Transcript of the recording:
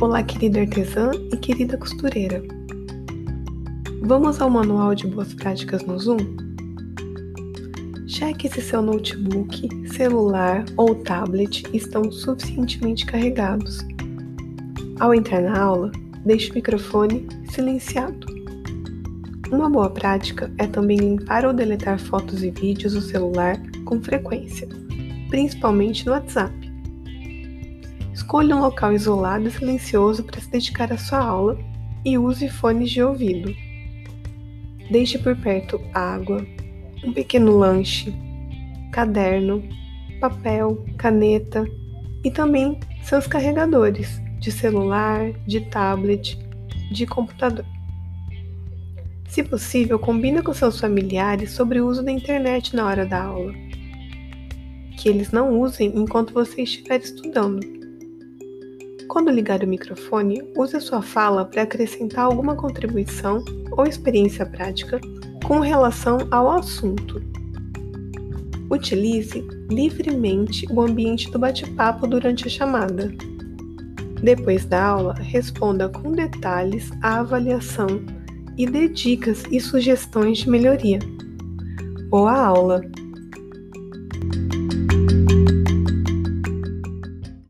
Olá, querida artesã e querida costureira. Vamos ao manual de boas práticas no Zoom? Cheque se seu notebook, celular ou tablet estão suficientemente carregados. Ao entrar na aula, deixe o microfone silenciado. Uma boa prática é também limpar ou deletar fotos e vídeos do celular com frequência, principalmente no WhatsApp. Escolha um local isolado e silencioso para se dedicar à sua aula e use fones de ouvido. Deixe por perto água, um pequeno lanche, caderno, papel, caneta e também seus carregadores de celular, de tablet, de computador. Se possível, combine com seus familiares sobre o uso da internet na hora da aula. Que eles não usem enquanto você estiver estudando quando ligar o microfone, use a sua fala para acrescentar alguma contribuição ou experiência prática com relação ao assunto. Utilize livremente o ambiente do bate-papo durante a chamada. Depois da aula, responda com detalhes à avaliação e dê dicas e sugestões de melhoria. Boa aula!